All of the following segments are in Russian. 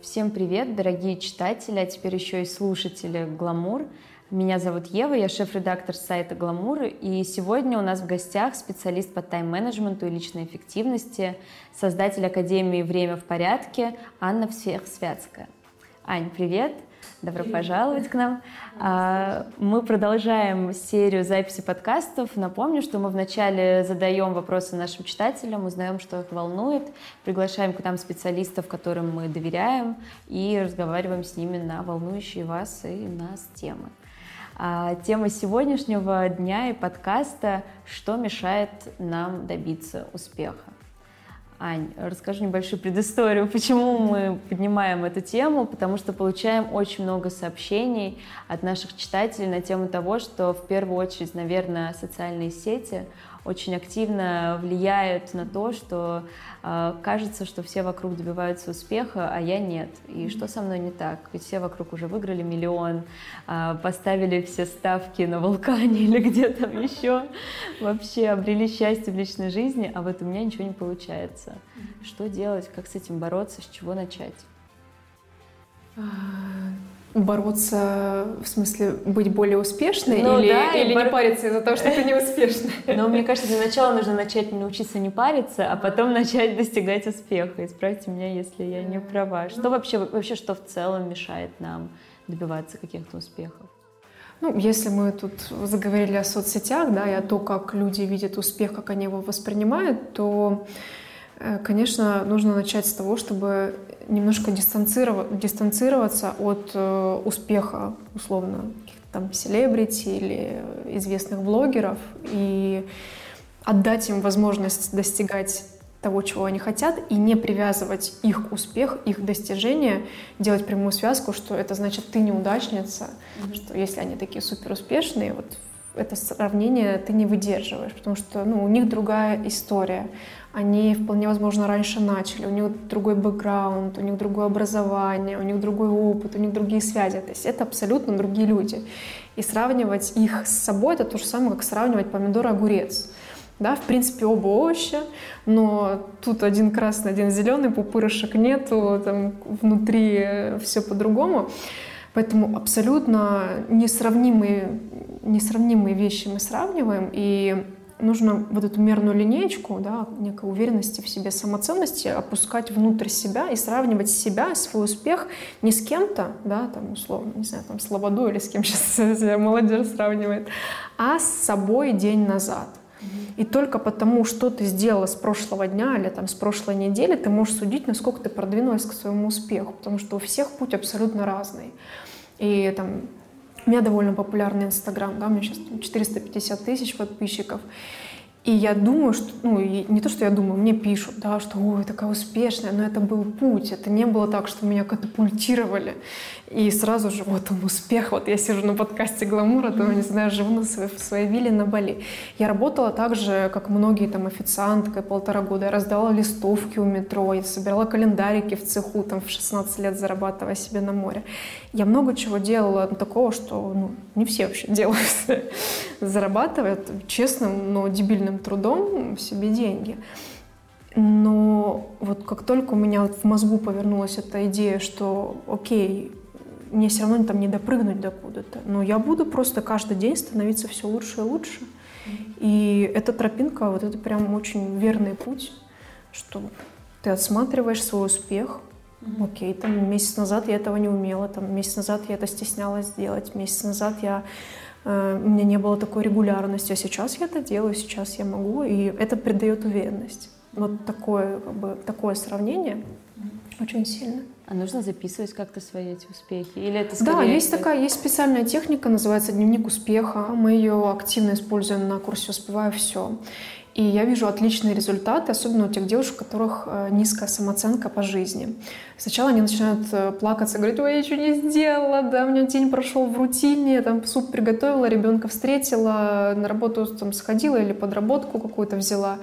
Всем привет, дорогие читатели, а теперь еще и слушатели «Гламур». Меня зовут Ева, я шеф-редактор сайта «Гламур», и сегодня у нас в гостях специалист по тайм-менеджменту и личной эффективности, создатель Академии «Время в порядке» Анна Всехсвятская. Ань, привет! Добро пожаловать к нам. А, мы продолжаем серию записи подкастов. Напомню, что мы вначале задаем вопросы нашим читателям, узнаем, что их волнует, приглашаем к нам специалистов, которым мы доверяем, и разговариваем с ними на волнующие вас и нас темы. А тема сегодняшнего дня и подкаста «Что мешает нам добиться успеха?». Ань, расскажи небольшую предысторию, почему мы поднимаем эту тему, потому что получаем очень много сообщений от наших читателей на тему того, что в первую очередь, наверное, социальные сети очень активно влияют на то, что э, кажется, что все вокруг добиваются успеха, а я нет. И что со мной не так? Ведь все вокруг уже выиграли миллион, э, поставили все ставки на вулкане или где там еще, вообще обрели счастье в личной жизни, а вот у меня ничего не получается. Что делать, как с этим бороться, с чего начать? Бороться, в смысле, быть более успешной ну, или, да, или бор... не париться из-за того, что ты не успешна? Но мне кажется, для начала нужно начать научиться не париться, а потом начать достигать успеха. Исправьте меня, если я не права. Что вообще, вообще что в целом мешает нам добиваться каких-то успехов? Ну, если мы тут заговорили о соцсетях, да, и о том, как люди видят успех, как они его воспринимают, то конечно, нужно начать с того, чтобы немножко дистанцироваться от э, успеха, условно, там, селебрити или известных блогеров и отдать им возможность достигать того, чего они хотят, и не привязывать их успех, их достижения, делать прямую связку, что это значит ты неудачница, mm-hmm. что если они такие супер успешные, вот это сравнение ты не выдерживаешь, потому что ну, у них другая история они вполне возможно раньше начали, у них другой бэкграунд, у них другое образование, у них другой опыт, у них другие связи. То есть это абсолютно другие люди. И сравнивать их с собой это то же самое, как сравнивать помидор и огурец. Да, в принципе, оба овоща, но тут один красный, один зеленый, пупырышек нету, там внутри все по-другому. Поэтому абсолютно несравнимые, несравнимые вещи мы сравниваем, и нужно вот эту мерную линеечку, да, некой уверенности в себе, самоценности опускать внутрь себя и сравнивать себя, свой успех не с кем-то, да, там, условно, не знаю, там, с Лободу или с кем сейчас молодежь сравнивает, а с собой день назад. И только потому, что ты сделала с прошлого дня или там, с прошлой недели, ты можешь судить, насколько ты продвинулась к своему успеху, потому что у всех путь абсолютно разный. И там у меня довольно популярный Инстаграм, да, у меня сейчас 450 тысяч подписчиков. И я думаю, что, ну, не то, что я думаю, мне пишут, да, что, ой, такая успешная, но это был путь, это не было так, что меня катапультировали. И сразу же, вот он, успех, вот я сижу на подкасте «Гламура», там, не знаю, живу на своей, в своей вилле на Бали. Я работала так же, как многие там официанткой полтора года. Я раздавала листовки у метро, я собирала календарики в цеху, там, в 16 лет зарабатывая себе на море. Я много чего делала такого, что, ну, не все вообще делают. Зарабатывают честным, но дебильным трудом себе деньги. Но вот как только у меня в мозгу повернулась эта идея, что окей, мне все равно там не допрыгнуть до куда-то. Но я буду просто каждый день становиться все лучше и лучше. И эта тропинка, вот это прям очень верный путь, что ты отсматриваешь свой успех. Окей, там месяц назад я этого не умела, там месяц назад я это стеснялась сделать, месяц назад я э, у меня не было такой регулярности, а сейчас я это делаю, сейчас я могу, и это придает уверенность. Вот такое, как бы, такое сравнение очень сильно. А нужно записывать как-то свои эти успехи? Или это скорее... Да, есть такая, есть специальная техника, называется дневник успеха. Мы ее активно используем на курсе «Успеваю все». И я вижу отличные результаты, особенно у тех девушек, у которых э, низкая самооценка по жизни. Сначала они начинают э, плакаться, говорить, ой, я ничего не сделала, да, у меня день прошел в рутине, я там суп приготовила, ребенка встретила, на работу там сходила или подработку какую-то взяла.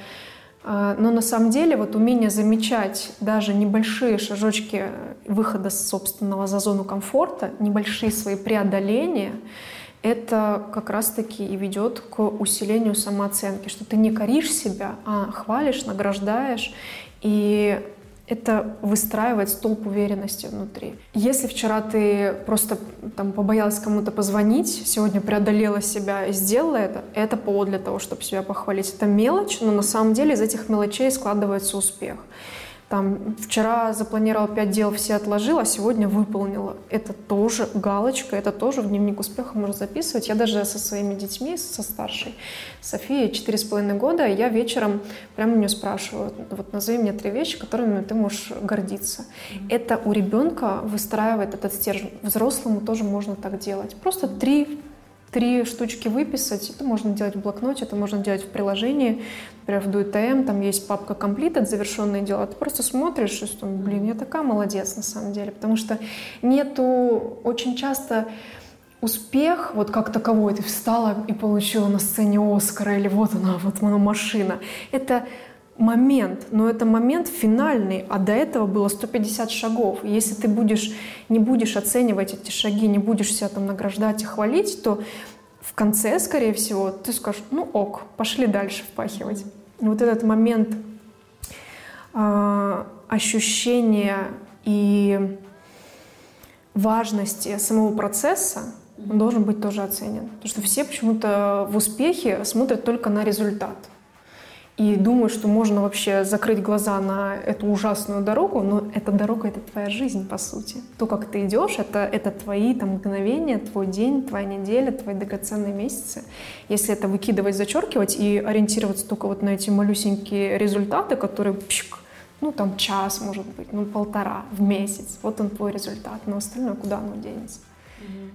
А, но на самом деле вот умение замечать даже небольшие шажочки выхода с собственного за зону комфорта, небольшие свои преодоления, это как раз-таки и ведет к усилению самооценки, что ты не коришь себя, а хвалишь, награждаешь. И это выстраивать столб уверенности внутри. Если вчера ты просто там побоялась кому-то позвонить, сегодня преодолела себя и сделала это, это повод для того, чтобы себя похвалить. Это мелочь, но на самом деле из этих мелочей складывается успех там, вчера запланировала 5 дел, все отложила, а сегодня выполнила. Это тоже галочка, это тоже в дневник успеха можно записывать. Я даже со своими детьми, со старшей Софией, 4,5 года, я вечером прямо у нее спрашиваю, вот назови мне три вещи, которыми ты можешь гордиться. Это у ребенка выстраивает этот стержень. Взрослому тоже можно так делать. Просто три три штучки выписать. Это можно делать в блокноте, это можно делать в приложении. Например, в DuetM там есть папка Completed, завершенные дела. Ты просто смотришь и думаешь, блин, я такая молодец на самом деле. Потому что нету очень часто успех, вот как таковой, ты встала и получила на сцене Оскара, или вот она, вот она машина. Это момент, но это момент финальный, а до этого было 150 шагов. если ты будешь, не будешь оценивать эти шаги, не будешь себя там награждать и хвалить, то в конце, скорее всего, ты скажешь, ну ок, пошли дальше впахивать. И вот этот момент э, ощущения и важности самого процесса, он должен быть тоже оценен. Потому что все почему-то в успехе смотрят только на результат – и думаю, что можно вообще закрыть глаза на эту ужасную дорогу, но эта дорога — это твоя жизнь, по сути. То, как ты идешь, это, это твои там, мгновения, твой день, твоя неделя, твои драгоценные месяцы. Если это выкидывать, зачеркивать и ориентироваться только вот на эти малюсенькие результаты, которые пшик, ну там час, может быть, ну полтора в месяц, вот он твой результат, но остальное куда оно денется? Mm-hmm.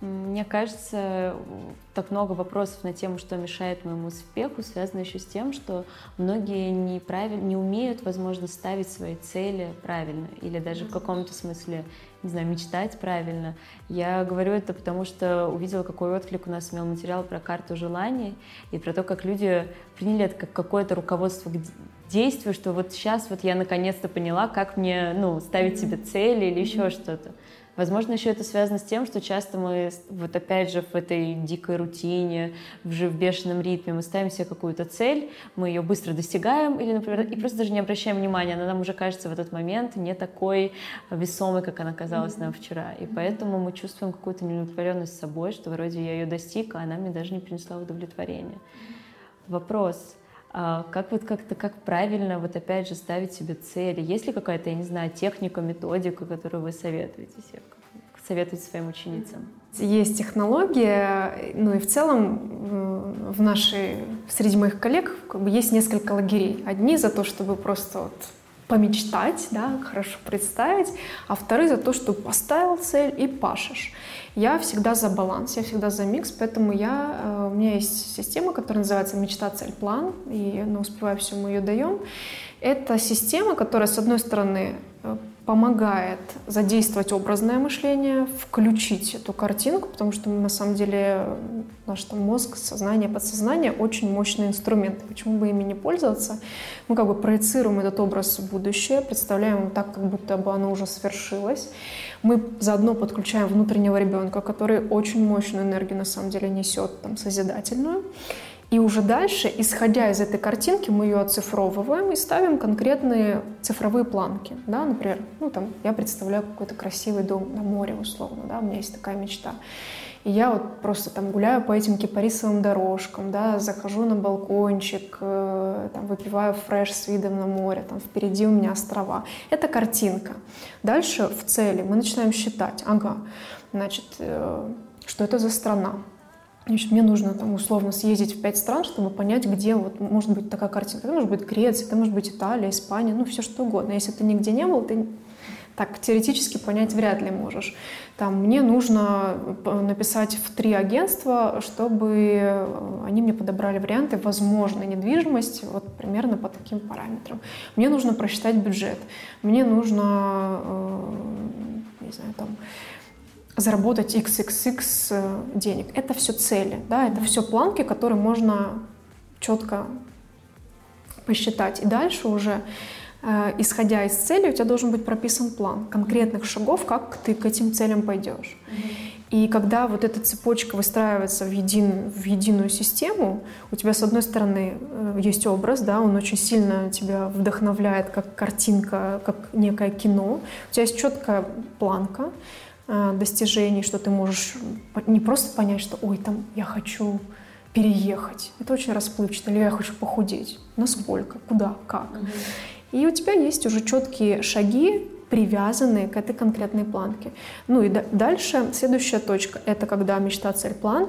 Мне кажется, так много вопросов на тему, что мешает моему успеху, связано еще с тем, что многие неправильно, не умеют, возможно, ставить свои цели правильно или даже в каком-то смысле, не знаю, мечтать правильно. Я говорю это потому, что увидела, какой отклик у нас имел материал про карту желаний и про то, как люди приняли это как какое-то руководство к действию, что вот сейчас вот я наконец-то поняла, как мне ну, ставить себе цели или еще что-то. Возможно, еще это связано с тем, что часто мы, вот опять же, в этой дикой рутине, в, в бешеном ритме, мы ставим себе какую-то цель, мы ее быстро достигаем, или, например, и просто даже не обращаем внимания, она нам уже кажется в этот момент не такой весомой, как она казалась нам вчера. И поэтому мы чувствуем какую-то неудовлетворенность собой, что вроде я ее достиг, а она мне даже не принесла удовлетворения. Вопрос. А как вот как-то, как правильно вот опять же ставить себе цели? Есть ли какая-то, я не знаю, техника, методика, которую вы советуете себе, советуете своим ученицам? Есть технология, ну и в целом в нашей, среди моих коллег как бы есть несколько лагерей. Одни за то, чтобы просто вот помечтать, да, хорошо представить, а вторые за то, что поставил цель и пашешь. Я всегда за баланс, я всегда за микс, поэтому я, э, у меня есть система, которая называется «Мечта, цель, план», и на ну, «Успевая все» мы ее даем. Это система, которая, с одной стороны, э, помогает задействовать образное мышление, включить эту картинку, потому что на самом деле наш там, мозг, сознание, подсознание очень мощный инструмент. Почему бы ими не пользоваться? Мы как бы проецируем этот образ в будущее, представляем так, как будто бы оно уже свершилось. Мы заодно подключаем внутреннего ребенка, который очень мощную энергию на самом деле несет, там, созидательную. И уже дальше, исходя из этой картинки, мы ее оцифровываем и ставим конкретные цифровые планки. Да? Например, ну, там, я представляю какой-то красивый дом на море, условно, да? у меня есть такая мечта. И я вот просто там гуляю по этим кипарисовым дорожкам, да, захожу на балкончик, э, там, выпиваю фреш с видом на море, там впереди у меня острова. Это картинка. Дальше в цели мы начинаем считать. Ага, значит, э, что это за страна? Значит, мне нужно там условно съездить в пять стран, чтобы понять, где вот может быть такая картинка. Это может быть Греция, это может быть Италия, Испания, ну все что угодно. Если ты нигде не был, ты так теоретически понять вряд ли можешь. Там, мне нужно э, написать в три агентства, чтобы э, они мне подобрали варианты возможной недвижимости вот примерно по таким параметрам. Мне нужно просчитать бюджет. Мне нужно, э, не знаю, там, заработать XXX э, денег. Это все цели, да, это все планки, которые можно четко посчитать. И дальше уже, э, исходя из цели, у тебя должен быть прописан план конкретных шагов, как ты к этим целям пойдешь. И когда вот эта цепочка выстраивается в, един, в единую систему, у тебя, с одной стороны, э, есть образ, да, он очень сильно тебя вдохновляет, как картинка, как некое кино. У тебя есть четкая планка достижений, что ты можешь не просто понять, что «Ой, там я хочу переехать». Это очень расплывчато. Или «Я хочу похудеть». Насколько? Куда? Как? И у тебя есть уже четкие шаги, привязанные к этой конкретной планке. Ну и дальше следующая точка – это когда мечта, цель, план,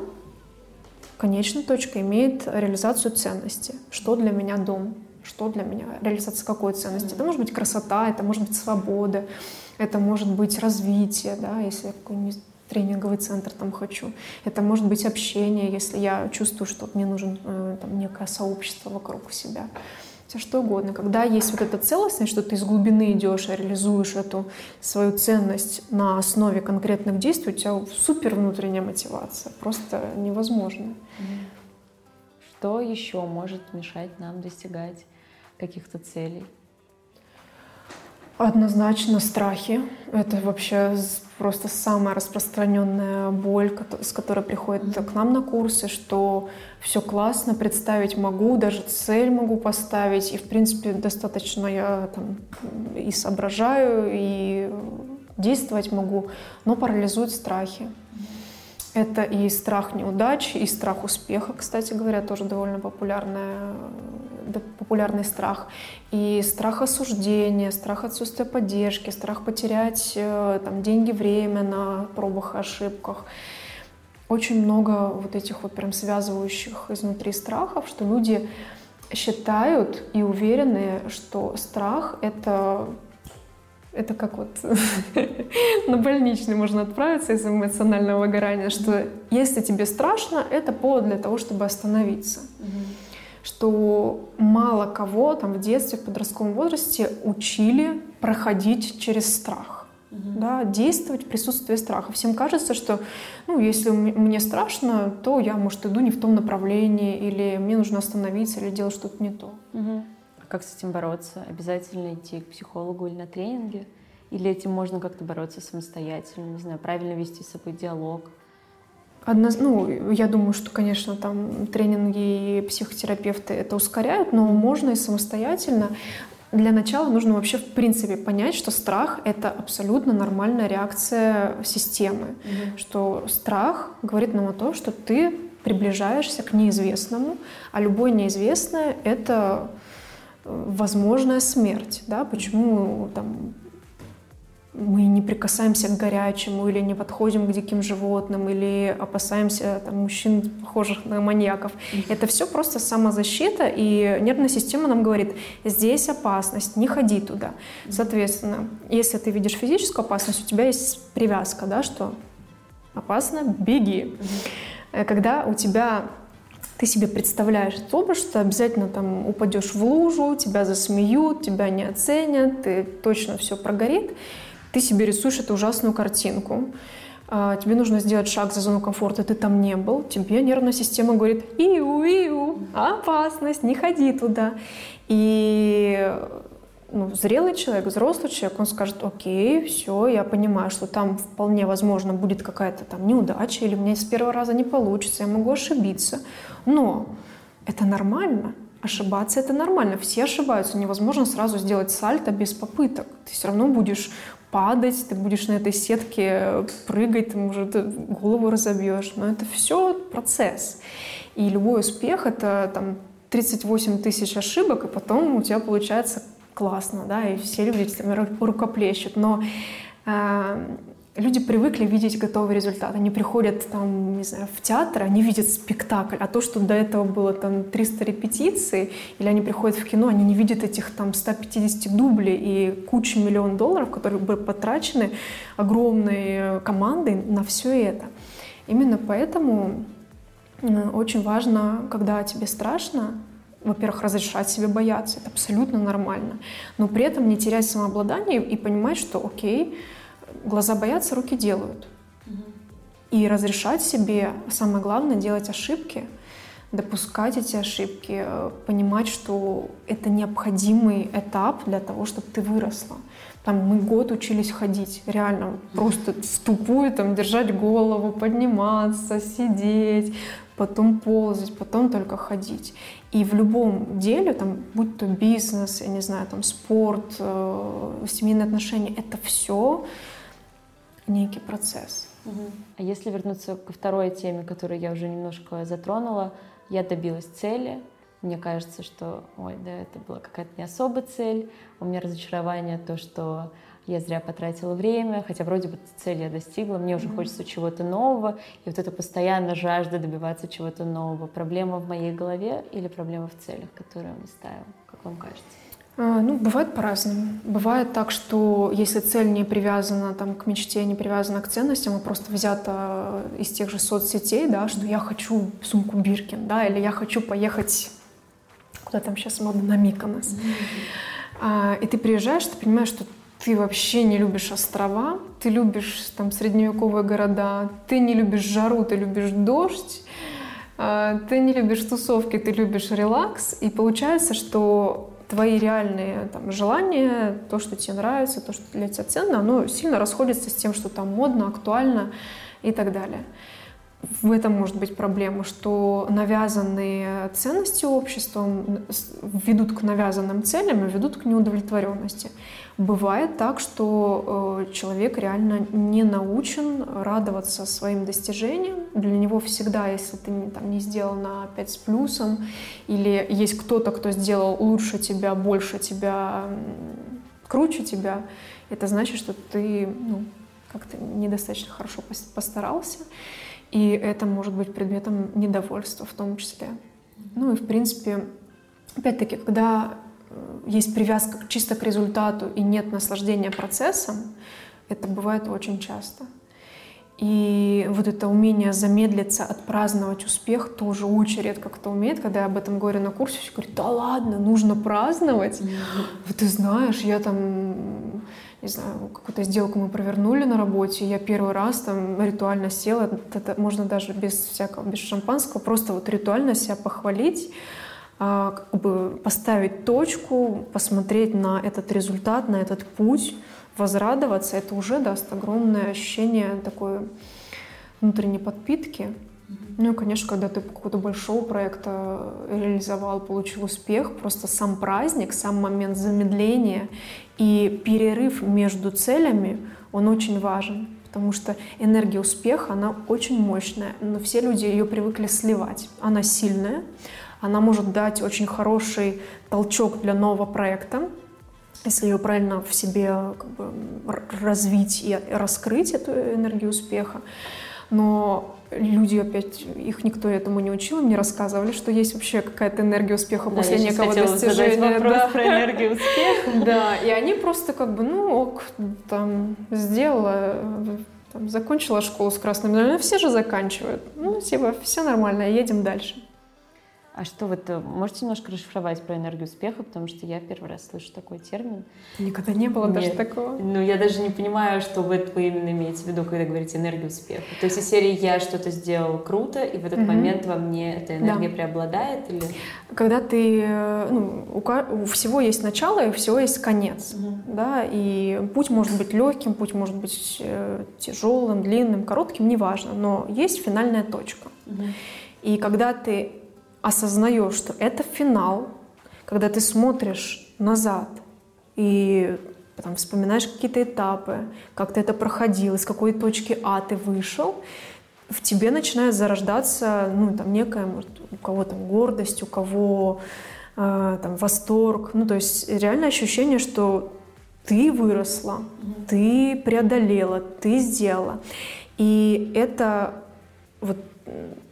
конечная точка имеет реализацию ценности. Что для меня дом? Что для меня реализация какой ценности? Это может быть красота, это может быть свобода, это может быть развитие, да, если я какой-нибудь тренинговый центр там хочу. Это может быть общение, если я чувствую, что мне нужен э, там, некое сообщество вокруг себя все что угодно. Когда есть вот эта целостность, что ты из глубины идешь реализуешь эту свою ценность на основе конкретных действий, у тебя супер внутренняя мотивация. Просто невозможно. Что еще может мешать нам достигать каких-то целей? Однозначно страхи. Это вообще просто самая распространенная боль, с которой приходит к нам на курсы, что все классно, представить могу, даже цель могу поставить, и в принципе достаточно я там и соображаю, и действовать могу, но парализуют страхи. Это и страх неудачи, и страх успеха, кстати говоря, тоже довольно популярная популярный страх. И страх осуждения, страх отсутствия поддержки, страх потерять э, там, деньги, время на пробах и ошибках. Очень много вот этих вот прям связывающих изнутри страхов, что люди считают и уверены, что страх — это это как вот на больничный можно отправиться из эмоционального выгорания, что если тебе страшно, это повод для того, чтобы остановиться. Mm-hmm что мало кого там в детстве, в подростковом возрасте учили проходить через страх. Угу. Да, действовать в присутствии страха. Всем кажется, что ну, если мне страшно, то я, может, иду не в том направлении, или мне нужно остановиться, или делать что-то не то. Угу. А как с этим бороться? Обязательно идти к психологу или на тренинге? Или этим можно как-то бороться самостоятельно? Не знаю, правильно вести с собой диалог? Одно, ну, я думаю, что, конечно, там тренинги и психотерапевты это ускоряют, но можно и самостоятельно. Для начала нужно вообще в принципе понять, что страх — это абсолютно нормальная реакция системы. Mm-hmm. Что страх говорит нам о том, что ты приближаешься к неизвестному, а любое неизвестное — это э, возможная смерть. Да? Почему там, мы не прикасаемся к горячему или не подходим к диким животным или опасаемся там, мужчин, похожих на маньяков. Это все просто самозащита, и нервная система нам говорит, здесь опасность, не ходи туда. Соответственно, если ты видишь физическую опасность, у тебя есть привязка, да, что опасно, беги. Когда у тебя ты себе представляешь этот образ, что обязательно там упадешь в лужу, тебя засмеют, тебя не оценят, ты точно все прогорит, ты себе рисуешь эту ужасную картинку, а, тебе нужно сделать шаг за зону комфорта, ты там не был, тебе нервная система говорит «Иу, иу, опасность, не ходи туда». И ну, зрелый человек, взрослый человек, он скажет, окей, все, я понимаю, что там вполне возможно будет какая-то там неудача, или меня с первого раза не получится, я могу ошибиться. Но это нормально. Ошибаться это нормально. Все ошибаются. Невозможно сразу сделать сальто без попыток. Ты все равно будешь падать, ты будешь на этой сетке прыгать, ты, может, голову разобьешь. Но это все процесс. И любой успех — это там 38 тысяч ошибок, и потом у тебя получается классно, да, и все люди рукоплещут. Но э, люди привыкли видеть готовый результат. Они приходят там, не знаю, в театр, они видят спектакль, а то, что до этого было там 300 репетиций, или они приходят в кино, они не видят этих там 150 дублей и кучу миллион долларов, которые были потрачены огромной командой на все это. Именно поэтому очень важно, когда тебе страшно, во-первых, разрешать себе бояться, это абсолютно нормально, но при этом не терять самообладание и понимать, что окей, глаза боятся, руки делают. И разрешать себе, самое главное, делать ошибки, допускать эти ошибки, э, понимать, что это необходимый этап для того, чтобы ты выросла. Там мы год учились ходить, реально, просто в тупую там держать голову, подниматься, сидеть, потом ползать, потом только ходить. И в любом деле, там, будь то бизнес, я не знаю, там спорт, э, семейные отношения, это все некий процесс. А если вернуться ко второй теме, которую я уже немножко затронула, я добилась цели, мне кажется, что, ой, да, это была какая-то не особая цель, у меня разочарование то, что я зря потратила время, хотя вроде бы цель я достигла, мне уже mm-hmm. хочется чего-то нового, и вот это постоянно жажда добиваться чего-то нового. Проблема в моей голове или проблема в целях, которые мы ставим, как вам кажется? А, ну, бывает по-разному. Бывает так, что если цель не привязана там, к мечте, не привязана к ценностям, а просто взята из тех же соцсетей, да, что я хочу сумку Биркин, да, или я хочу поехать куда там сейчас модно, на Миконос. Mm-hmm. А, и ты приезжаешь, ты понимаешь, что ты вообще не любишь острова, ты любишь там средневековые города, ты не любишь жару, ты любишь дождь, а, ты не любишь тусовки, ты любишь релакс, и получается, что твои реальные там, желания, то, что тебе нравится, то, что для тебя ценно, оно сильно расходится с тем, что там модно, актуально и так далее в этом может быть проблема, что навязанные ценности обществом ведут к навязанным целям и ведут к неудовлетворенности. Бывает так, что э, человек реально не научен радоваться своим достижениям. Для него всегда, если ты там, не сделал на 5 с плюсом, или есть кто-то, кто сделал лучше тебя, больше тебя, круче тебя, это значит, что ты ну, как-то недостаточно хорошо постарался. И это может быть предметом недовольства в том числе. Ну и, в принципе, опять-таки, когда э, есть привязка чисто к результату и нет наслаждения процессом, это бывает очень часто. И вот это умение замедлиться, отпраздновать успех тоже очень редко кто умеет. Когда я об этом говорю на курсе, все говорят, да ладно, нужно праздновать. Mm-hmm. Ты знаешь, я там не знаю, какую-то сделку мы провернули на работе, я первый раз там ритуально села, это можно даже без всякого, без шампанского, просто вот ритуально себя похвалить, а, как бы поставить точку, посмотреть на этот результат, на этот путь, возрадоваться, это уже даст огромное ощущение такой внутренней подпитки. Ну и, конечно, когда ты какого-то большого проекта реализовал, получил успех, просто сам праздник, сам момент замедления и перерыв между целями, он очень важен, потому что энергия успеха, она очень мощная, но все люди ее привыкли сливать. Она сильная, она может дать очень хороший толчок для нового проекта, если ее правильно в себе как бы, развить и раскрыть эту энергию успеха. Но люди опять, их никто этому не учил, мне рассказывали, что есть вообще какая-то энергия успеха да, после некого достижения. вопрос да. про энергию успеха. Да, и они просто как бы, ну ок, там, сделала, там, закончила школу с красным медалью, все же заканчивают. Ну, типа, все нормально, едем дальше. А что вот, можете немножко расшифровать про энергию успеха, потому что я первый раз слышу такой термин. Никогда не было Нет. даже такого. Ну, я даже не понимаю, что вы, вы именно имеете в виду, когда говорите энергию успеха. То есть из серии «я что-то сделал круто», и в этот угу. момент во мне эта энергия да. преобладает? Или... Когда ты... Ну, у, у всего есть начало, и у всего есть конец. Угу. Да? И путь может быть легким, путь может быть э, тяжелым, длинным, коротким, неважно. Но есть финальная точка. Угу. И когда ты осознаешь, что это финал, когда ты смотришь назад и там, вспоминаешь какие-то этапы, как ты это проходил, из какой точки А ты вышел, в тебе начинает зарождаться ну, там, некая, может, у кого там гордость, у кого э, там, восторг. Ну, то есть реальное ощущение, что ты выросла, mm-hmm. ты преодолела, ты сделала. И это вот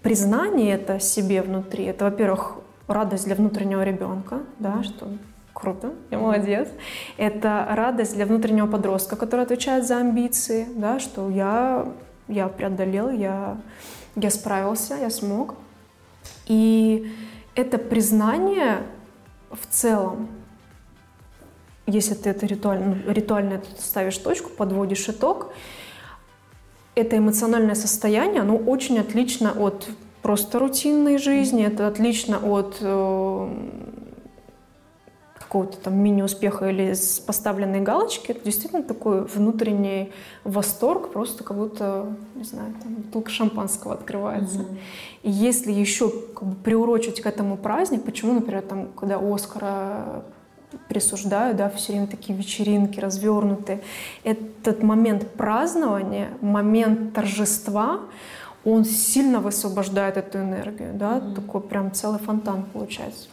признание это себе внутри, это, во-первых, радость для внутреннего ребенка, да, что круто, я молодец. Это радость для внутреннего подростка, который отвечает за амбиции, да, что я, я преодолел, я, я справился, я смог. И это признание в целом, если ты это ритуально, ну, ритуально ставишь точку, подводишь итог, это эмоциональное состояние, оно очень отлично от просто рутинной жизни, это отлично от э, какого-то там мини-успеха или с поставленной галочки, это действительно такой внутренний восторг, просто как будто, не знаю, там бутылка шампанского открывается. Mm-hmm. И если еще как бы, приурочить к этому праздник, почему, например, там, когда Оскара присуждаю, да, все время такие вечеринки развернутые, этот момент празднования, момент торжества, он сильно высвобождает эту энергию, да, mm-hmm. такой прям целый фонтан получается.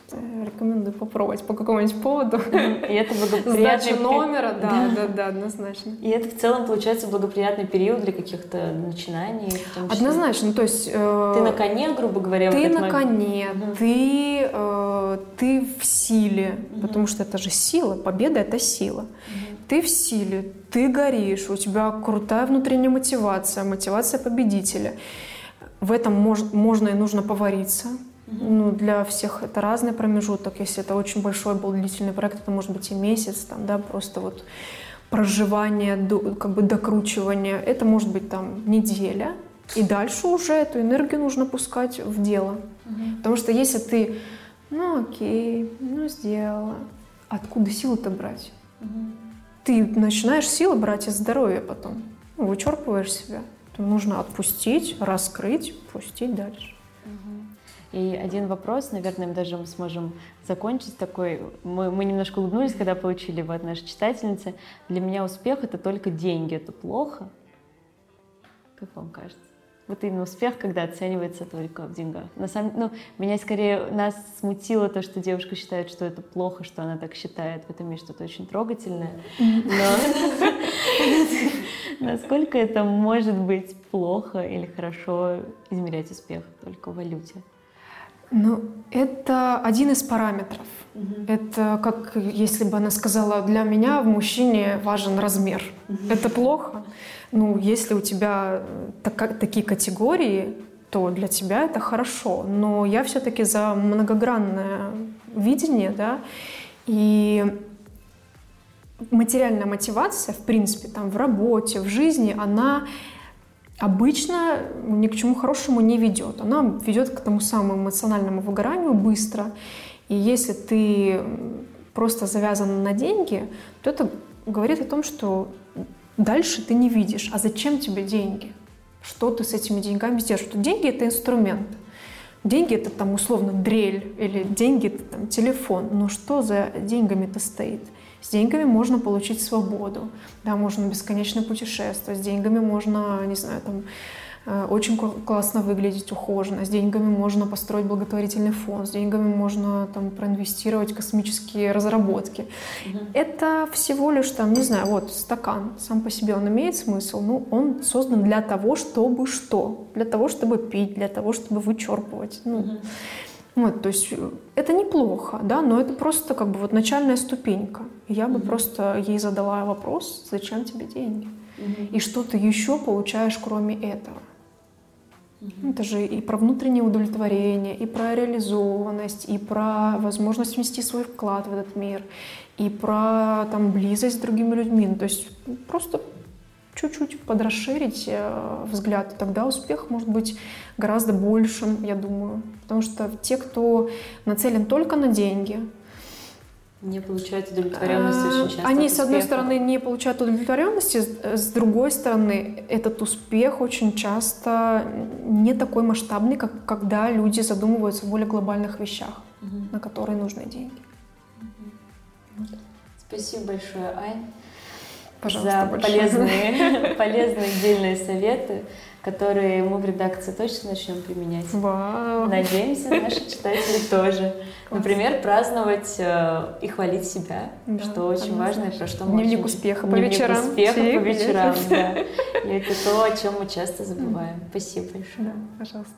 рекомендую попробовать по какому-нибудь поводу. И это благоприятный... Сдача номера, да, да, да, однозначно. И это в целом получается благоприятный период для каких-то начинаний. Однозначно, то есть... Э, ты на коне, грубо говоря. Ты на коне, ты, э, ты в силе, потому что это же сила, победа — это сила. Ты в силе, ты горишь, у тебя крутая внутренняя мотивация, мотивация победителя. В этом мож, можно и нужно повариться. Mm-hmm. Ну, для всех это разный промежуток. Если это очень большой был длительный проект, это может быть и месяц, там, да, просто вот проживание, как бы докручивание. Это может быть там неделя, и дальше уже эту энергию нужно пускать в дело. Mm-hmm. Потому что если ты, ну окей, ну сделала, откуда силы-то брать? Mm-hmm ты начинаешь силы брать из здоровья потом. Ну, вычерпываешь себя. То нужно отпустить, раскрыть, пустить дальше. И один вопрос, наверное, даже мы сможем закончить такой. Мы, мы немножко улыбнулись, когда получили его от нашей читательницы. Для меня успех — это только деньги. Это плохо? Как вам кажется? Вот именно успех, когда оценивается только в деньгах. На самом, ну, меня скорее нас смутило то, что девушка считает, что это плохо, что она так считает. В этом есть что-то очень трогательное. Но насколько это может быть плохо или хорошо измерять успех только в валюте? Ну, это один из параметров. Угу. Это как если бы она сказала, для меня в мужчине важен размер. Угу. Это плохо. Ну, если у тебя э, так, такие категории, то для тебя это хорошо. Но я все-таки за многогранное видение, да, и материальная мотивация, в принципе, там в работе, в жизни, она обычно ни к чему хорошему не ведет. Она ведет к тому самому эмоциональному выгоранию быстро. И если ты просто завязан на деньги, то это говорит о том, что дальше ты не видишь. А зачем тебе деньги? Что ты с этими деньгами сделаешь? Что деньги — это инструмент. Деньги — это там условно дрель, или деньги — это там телефон. Но что за деньгами-то стоит? С деньгами можно получить свободу, да, можно бесконечно путешествовать, с деньгами можно, не знаю, там, очень классно выглядеть, ухоженно. С деньгами можно построить благотворительный фонд, с деньгами можно там, проинвестировать космические разработки. Угу. Это всего лишь там, не знаю, вот стакан сам по себе он имеет смысл, ну он создан для того, чтобы что? Для того, чтобы пить, для того, чтобы вычерпывать. Ну, угу. Вот, то есть э, это неплохо, да, но это просто как бы вот начальная ступенька. Я бы mm-hmm. просто ей задала вопрос, зачем тебе деньги? Mm-hmm. И что ты еще получаешь, кроме этого? Mm-hmm. Это же и про внутреннее удовлетворение, и про реализованность, и про возможность внести свой вклад в этот мир, и про там близость с другими людьми. Ну, то есть просто чуть-чуть подрасширить э, взгляд, тогда успех может быть гораздо большим, я думаю. Потому что те, кто нацелен только на деньги, не получают удовлетворенности очень часто. Они, с одной стороны, не получают удовлетворенности, с другой стороны, этот успех очень часто не такой масштабный, как когда люди задумываются в более глобальных вещах, угу. на которые нужны деньги. Угу. Спасибо большое, Ань. Пожалуйста, за полезные, полезные отдельные советы, которые мы в редакции точно начнем применять. Вау. Надеемся, наши читатели тоже. Например, праздновать э, и хвалить себя, да, что очень важно и про что мы Дневник успеха по вечерам. успеха по вечерам, да. И это то, о чем мы часто забываем. Спасибо большое. Да, пожалуйста.